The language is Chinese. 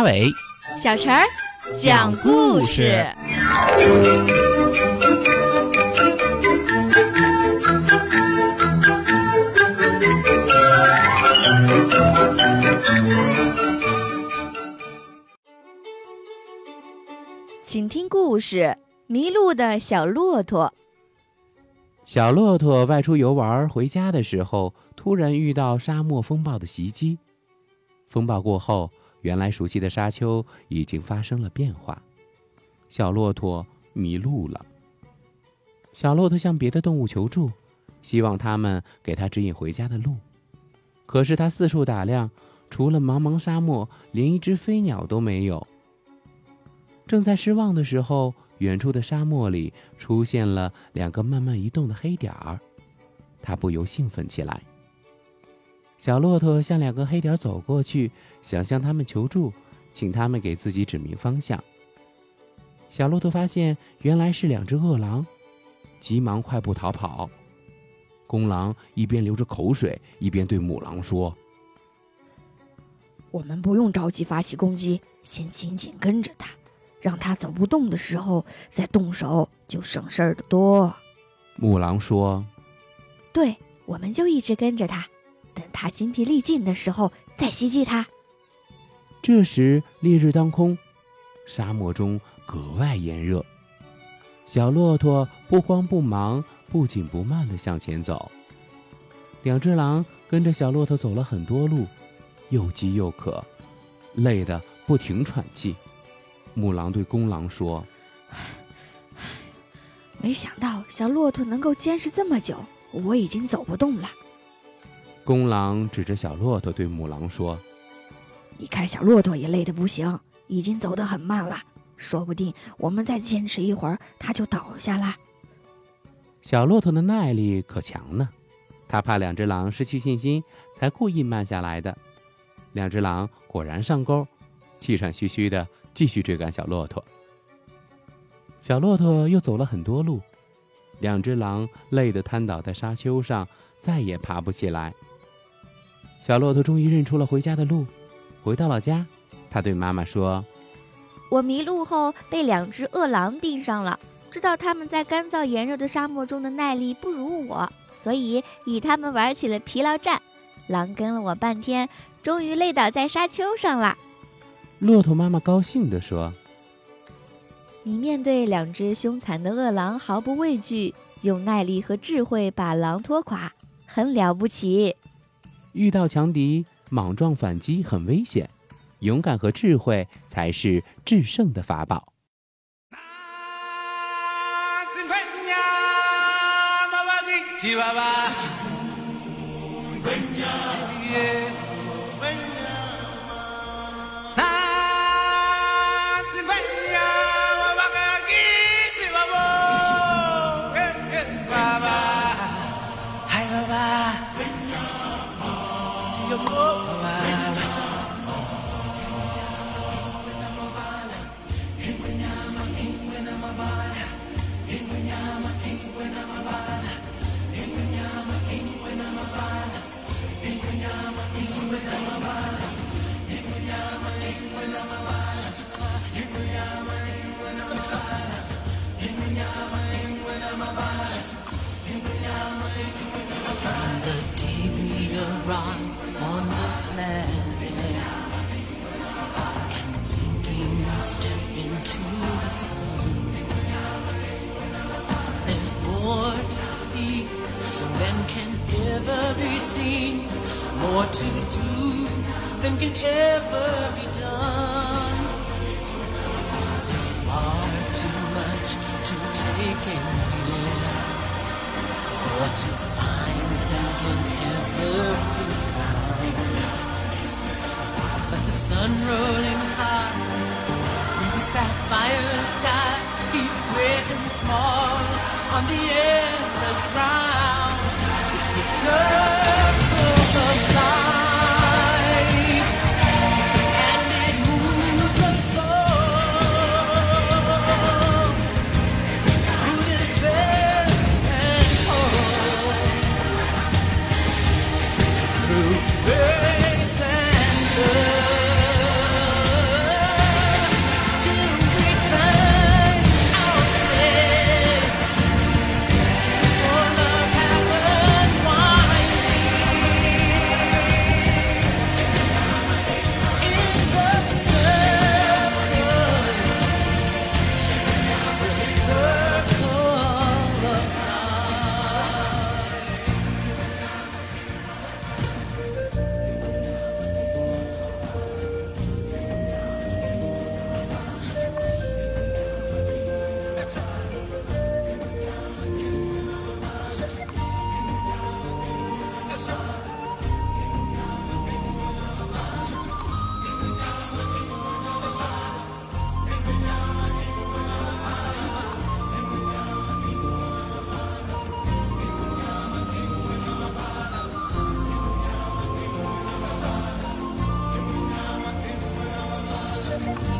马尾，小陈儿讲故事。请听故事《迷路的小骆驼》。小骆驼外出游玩回家的时候，突然遇到沙漠风暴的袭击。风暴过后，原来熟悉的沙丘已经发生了变化，小骆驼迷路了。小骆驼向别的动物求助，希望他们给他指引回家的路。可是他四处打量，除了茫茫沙漠，连一只飞鸟都没有。正在失望的时候，远处的沙漠里出现了两个慢慢移动的黑点儿，他不由兴奋起来。小骆驼向两个黑点走过去，想向他们求助，请他们给自己指明方向。小骆驼发现原来是两只饿狼，急忙快步逃跑。公狼一边流着口水，一边对母狼说：“我们不用着急发起攻击，先紧紧跟着它。”让他走不动的时候再动手，就省事儿的多。母狼说：“对，我们就一直跟着他，等他精疲力尽的时候再袭击他。”这时烈日当空，沙漠中格外炎热。小骆驼不慌不忙、不紧不慢地向前走。两只狼跟着小骆驼走了很多路，又饥又渴，累得不停喘气。母狼对公狼说：“没想到小骆驼能够坚持这么久，我已经走不动了。”公狼指着小骆驼对母狼说：“你看，小骆驼也累得不行，已经走得很慢了，说不定我们再坚持一会儿，它就倒下了。”小骆驼的耐力可强呢，他怕两只狼失去信心，才故意慢下来的。两只狼果然上钩，气喘吁吁的。继续追赶小骆驼。小骆驼又走了很多路，两只狼累得瘫倒在沙丘上，再也爬不起来。小骆驼终于认出了回家的路，回到了家，他对妈妈说：“我迷路后被两只饿狼盯上了，知道他们在干燥炎热的沙漠中的耐力不如我，所以与他们玩起了疲劳战。狼跟了我半天，终于累倒在沙丘上了。”骆驼妈妈高兴地说：“你面对两只凶残的饿狼毫不畏惧，用耐力和智慧把狼拖垮，很了不起。遇到强敌，莽撞反击很危险，勇敢和智慧才是制胜的法宝。run on the planet. And you can step into the sun. There's more to see than can ever be seen. More to do than can ever be done. There's far too much to take in here. More to sun rolling high through the sapphire sky keeps and small on the endless round. It's the circle Bye.